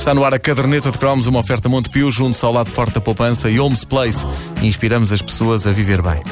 Está no ar a caderneta de cromos, uma oferta Montepio, junto ao lado forte da poupança e Homes Place. Inspiramos as pessoas a viver bem.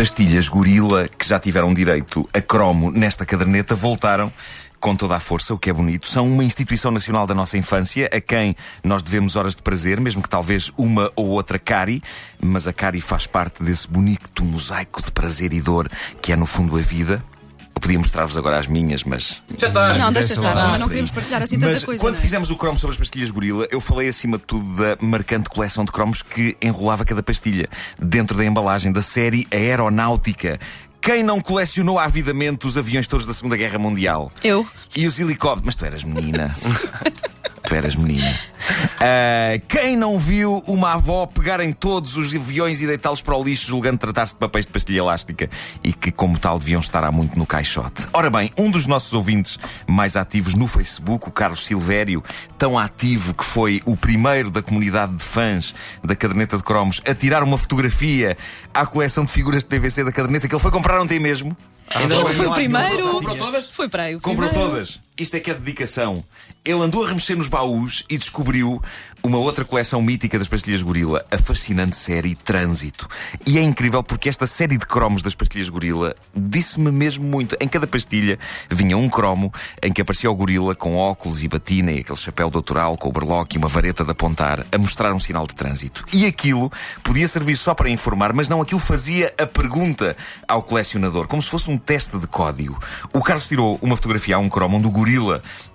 Pastilhas gorila, que já tiveram direito a cromo nesta caderneta, voltaram com toda a força, o que é bonito. São uma instituição nacional da nossa infância, a quem nós devemos horas de prazer, mesmo que talvez uma ou outra cari, mas a cari faz parte desse bonito mosaico de prazer e dor que é, no fundo, a vida. Eu podia mostrar-vos agora as minhas, mas Já está. Não, deixa Deixa estar, lá. mas não queríamos partilhar assim mas tanta coisa. quando não é? fizemos o cromo sobre as pastilhas gorila, eu falei acima de tudo da marcante coleção de cromos que enrolava cada pastilha dentro da embalagem da série Aeronáutica. Quem não colecionou avidamente os aviões todos da Segunda Guerra Mundial? Eu? E os helicópteros? Mas tu eras menina. tu eras menina. Ah, quem não viu uma avó pegar em todos os aviões e deitá-los para o lixo, julgando tratar-se de papéis de pastilha elástica e que, como tal, deviam estar há muito no caixote? Ora bem, um dos nossos ouvintes mais ativos no Facebook, o Carlos Silvério, tão ativo que foi o primeiro da comunidade de fãs da caderneta de cromos a tirar uma fotografia à coleção de figuras de PVC da caderneta que ele foi comprar ontem mesmo. Ainda não Foi o primeiro. Comprou todas? Foi para aí o Comprou primeiro. todas. Isto é que é dedicação. Ele andou a remexer nos baús e descobriu uma outra coleção mítica das pastilhas gorila, a fascinante série Trânsito. E é incrível porque esta série de cromos das pastilhas gorila disse-me mesmo muito. Em cada pastilha vinha um cromo em que aparecia o gorila com óculos e batina e aquele chapéu doutoral com o berloque e uma vareta de apontar a mostrar um sinal de trânsito. E aquilo podia servir só para informar, mas não, aquilo fazia a pergunta ao colecionador, como se fosse um teste de código. O Carlos tirou uma fotografia a um cromo onde o gorila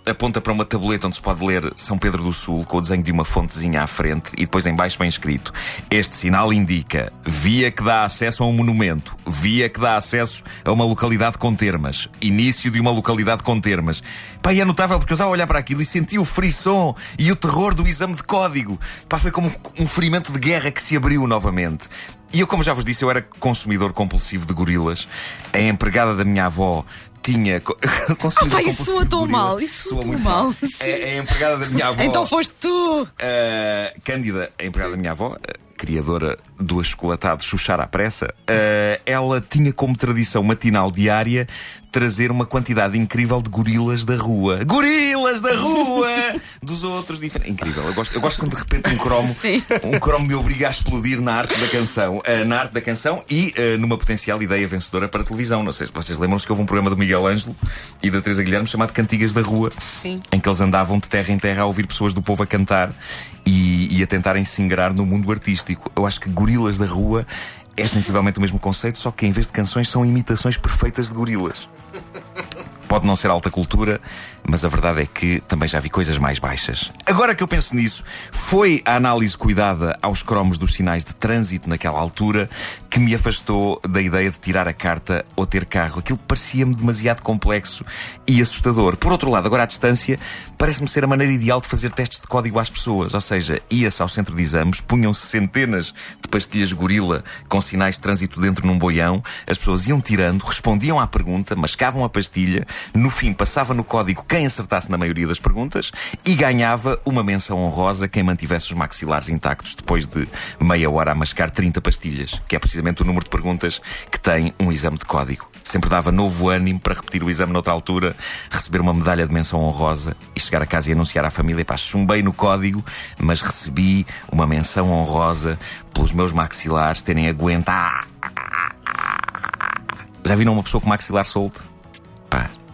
aponta para uma tableta onde se pode ler São Pedro do Sul com o desenho de uma fontezinha à frente e depois em baixo vem escrito Este sinal indica via que dá acesso a um monumento, via que dá acesso a uma localidade com termas, início de uma localidade com termas. Pá, e é notável porque eu estava a olhar para aquilo e senti o frisson e o terror do exame de código. Pá, foi como um ferimento de guerra que se abriu novamente. E eu, como já vos disse, eu era consumidor compulsivo de gorilas. A empregada da minha avó tinha. co- consumidor Ah, pá, isso soa tão mal, isso soa tão muito mal, A, a empregada da minha avó. Então foste tu! Uh, Cândida, a empregada da minha avó, uh, criadora do achocolatado Xuxar à pressa, uh, ela tinha como tradição matinal diária trazer uma quantidade incrível de gorilas da rua. Gorilas da rua! Dos outros diferentes. Incrível. Eu gosto, eu gosto quando de repente um cromo, Sim. um cromo me obriga a explodir na arte da canção. uh, na arte da canção e uh, numa potencial ideia vencedora para a televisão. Não sei se vocês lembram-se que houve um programa do Miguel Ângelo e da Teresa Guilherme chamado Cantigas da Rua Sim. em que eles andavam de terra em terra a ouvir pessoas do povo a cantar e, e a tentarem se ingrar no mundo artístico. Eu acho que Gorilas da Rua é sensivelmente o mesmo conceito, só que em vez de canções são imitações perfeitas de gorilas. Pode não ser alta cultura, mas a verdade é que também já vi coisas mais baixas. Agora que eu penso nisso, foi a análise cuidada aos cromos dos sinais de trânsito naquela altura que me afastou da ideia de tirar a carta ou ter carro. Aquilo parecia-me demasiado complexo e assustador. Por outro lado, agora à distância, parece-me ser a maneira ideal de fazer testes de código às pessoas. Ou seja, ia-se ao centro de exames, punham-se centenas de pastilhas gorila com sinais de trânsito dentro num boião, as pessoas iam tirando, respondiam à pergunta, mascavam a pastilha, no fim passava no código quem acertasse na maioria das perguntas e ganhava uma menção honrosa quem mantivesse os maxilares intactos depois de meia hora a mascar 30 pastilhas, que é precisamente o número de perguntas que tem um exame de código. Sempre dava novo ânimo para repetir o exame noutra altura, receber uma medalha de menção honrosa e chegar a casa e anunciar à família: pá, chumbei no código, mas recebi uma menção honrosa pelos meus maxilares terem aguentado. Já viram uma pessoa com maxilar solto?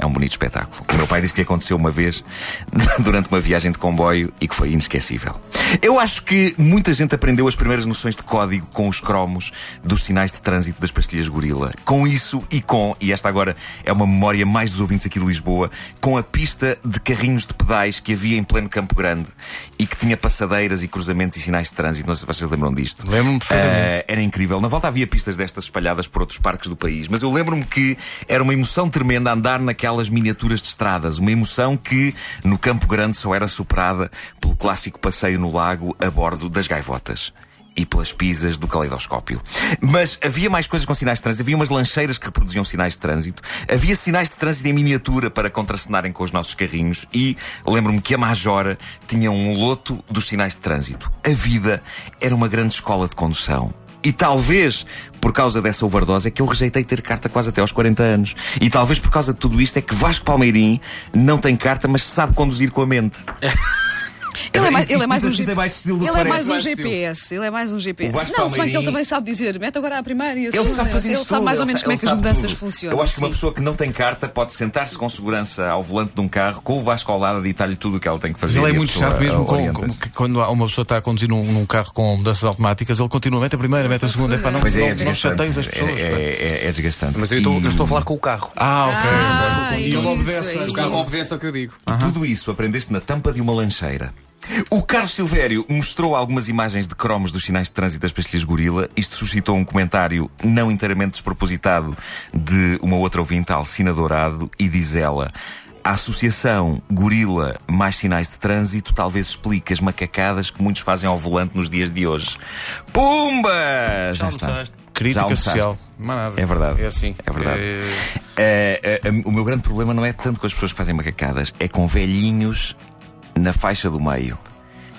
É um bonito espetáculo. O meu pai disse que aconteceu uma vez durante uma viagem de comboio e que foi inesquecível. Eu acho que muita gente aprendeu as primeiras noções de código com os cromos dos sinais de trânsito das pastilhas gorila. Com isso e com, e esta agora é uma memória mais dos ouvintes aqui de Lisboa, com a pista de carrinhos de pedais que havia em pleno Campo Grande e que tinha passadeiras e cruzamentos e sinais de trânsito. Não sei se vocês lembram disto. Lembro-me perfeitamente. Eh, era incrível. Na volta havia pistas destas espalhadas por outros parques do país, mas eu lembro-me que era uma emoção tremenda andar naquelas miniaturas de estradas. Uma emoção que no Campo Grande só era superada pelo clássico passeio no lago a bordo das gaivotas. e pelas pizzas do caleidoscópio. Mas havia mais coisas com sinais de trânsito. Havia umas lancheiras que reproduziam sinais de trânsito. Havia sinais de trânsito em miniatura para contracenarem com os nossos carrinhos. E lembro-me que a Majora tinha um loto dos sinais de trânsito. A vida era uma grande escola de condução. E talvez por causa dessa overdose é que eu rejeitei ter carta quase até aos 40 anos. E talvez por causa de tudo isto é que Vasco Palmeirim não tem carta, mas sabe conduzir com a mente. Ele é mais, ele é mais um, Isto G- é mais que ele é mais um GPS. Ele é mais um GPS. Não, se bem que ele também sabe dizer, mete agora a primeira e a Ele segunda. sabe fazer ele isso sabe tudo, mais ou ele menos como é ele que as mudanças tudo. funcionam. Eu acho que uma pessoa que não tem carta pode sentar-se com segurança ao volante de um carro, com o Vasco ao lado, a ditar-lhe tudo o que ela tem que fazer. ele é muito chato mesmo quando uma pessoa está a conduzir num, num carro com mudanças automáticas, ele continua, mete a primeira, mete a segunda, não, Pois é, é não, desgastante. chateias as pessoas. É, é- é- é desgastante. Mas eu estou, eu estou a falar com o carro. Ah, ok. Ah, e é ele obedece. é O carro obedece ao que eu digo. E tudo isso aprendeste na tampa de uma lancheira. O Carlos Silvério mostrou algumas imagens de cromos dos sinais de trânsito das pastilhas Gorila. Isto suscitou um comentário não inteiramente despropositado de uma outra ouvinte, Alcina Dourado, e diz ela. A associação Gorila mais sinais de trânsito talvez explique as macacadas que muitos fazem ao volante nos dias de hoje. Pumba! Já, está. Crítica social. Não há nada. É verdade. É assim. É verdade. É- É, é, é, o meu grande problema não é tanto com as pessoas que fazem macacadas, é com velhinhos na faixa do meio.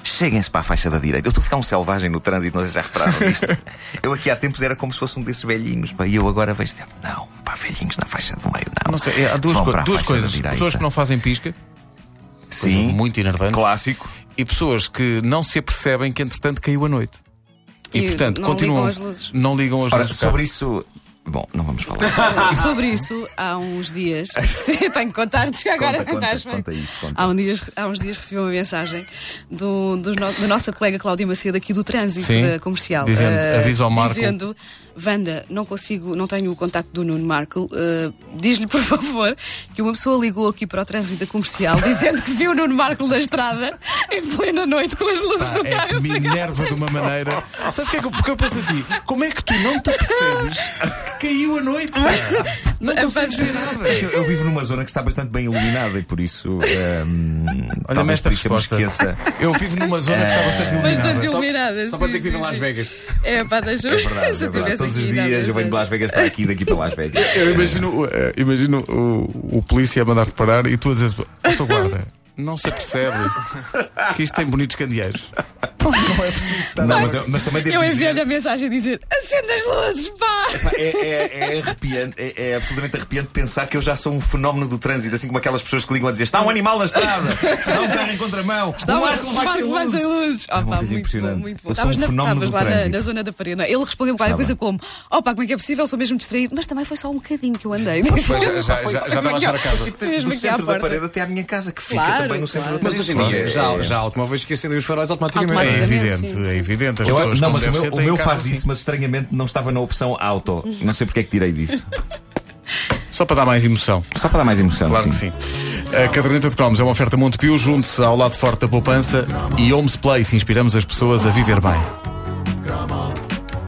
Cheguem-se para a faixa da direita. Eu estou a ficar um selvagem no trânsito, não sei se já repararam nisto. eu aqui há tempos era como se fosse um desses velhinhos, pá, e eu agora vejo tempo. Não, pá, velhinhos na faixa do meio, não. Não sei, é, há duas, a duas coisas. Pessoas que não fazem pisca, coisa Sim, muito enervante, clássico. e pessoas que não se apercebem que entretanto caiu a noite. E, E portanto não continuam. ligam as luzes. Não ligam as Ora, luzes. sobre isso. Bom, não vamos falar. Sobre isso, há uns dias. Tenho que contar-te agora. Conta, conta, estás conta isso, conta. Há, um dias, há uns dias recebi uma mensagem do, do no- da nossa colega Cláudia Macedo aqui do trânsito Sim. da comercial. Dizendo, avisa ao Marco. Dizendo, Wanda, não consigo, não tenho o contacto do Nuno Marco. eh, Diz-lhe, por favor, que uma pessoa ligou aqui para o trânsito da comercial dizendo que viu o Nuno Marco na estrada em plena noite com as luzes do É carro que me enerva de uma maneira. Sabes porquê que eu, porque eu penso assim: como é que tu não te percebes caiu a noite? pá? Não consegues ver nada. Eu, eu vivo numa zona que está bastante bem iluminada e por isso. ehm, Olha-me talvez esta por isso eu me resposta. esqueça. Eu vivo numa zona que está bastante iluminada. Bastante iluminada. Só sim, para dizer que vive em Las. Vegas. É, pá, deixa É verdade, é eu verdade. Todos os dias eu venho de Las Vegas para aqui, daqui para Las Vegas. Eu imagino, eh, imagino o, o polícia a mandar-te parar e tu a dizer: "Ó, seu guarda, não se apercebe que isto tem bonitos candeeiros. Não é preciso estar Não, mas, eu, mas também devo Eu enviei-lhe a mensagem a dizer: acenda as luzes, pá! É, é, é arrepiante, é, é absolutamente arrepiante pensar que eu já sou um fenómeno do trânsito, assim como aquelas pessoas que ligam a dizer está um animal na estrada, está um carro em contramão, Está um arco vai sem vai luz. sem luzes. Oh, pá, muito bom, impressionante. muito bom. Sou um Estavas na- fenómeno estavas do lá na, trânsito. na zona da parede. é? Ele respondeu qualquer coisa como: Oh, pá, como é que é possível? Sou mesmo distraído. Mas também foi só um bocadinho que eu andei. Pois, já, já, já, já estava a chegar a casa. Mesmo do centro da parede até à minha casa, que fica Claro, também no centro claro. da Mas hoje em dia É- já, já há automóveis que acendem os faróis automaticamente. É evidente, sim, sim. é evidente. As Eu- pessoas, não, mas o meu, o meu faz assim. isso, mas estranhamente não estava na opção auto. Não sei porque é que tirei disso. Só para dar mais emoção. Só para dar mais emoção. Claro que sim. A caderneta de cromos é uma oferta Montepio. Junte-se ao lado forte da poupança e Homes Place. Inspiramos as pessoas a viver bem.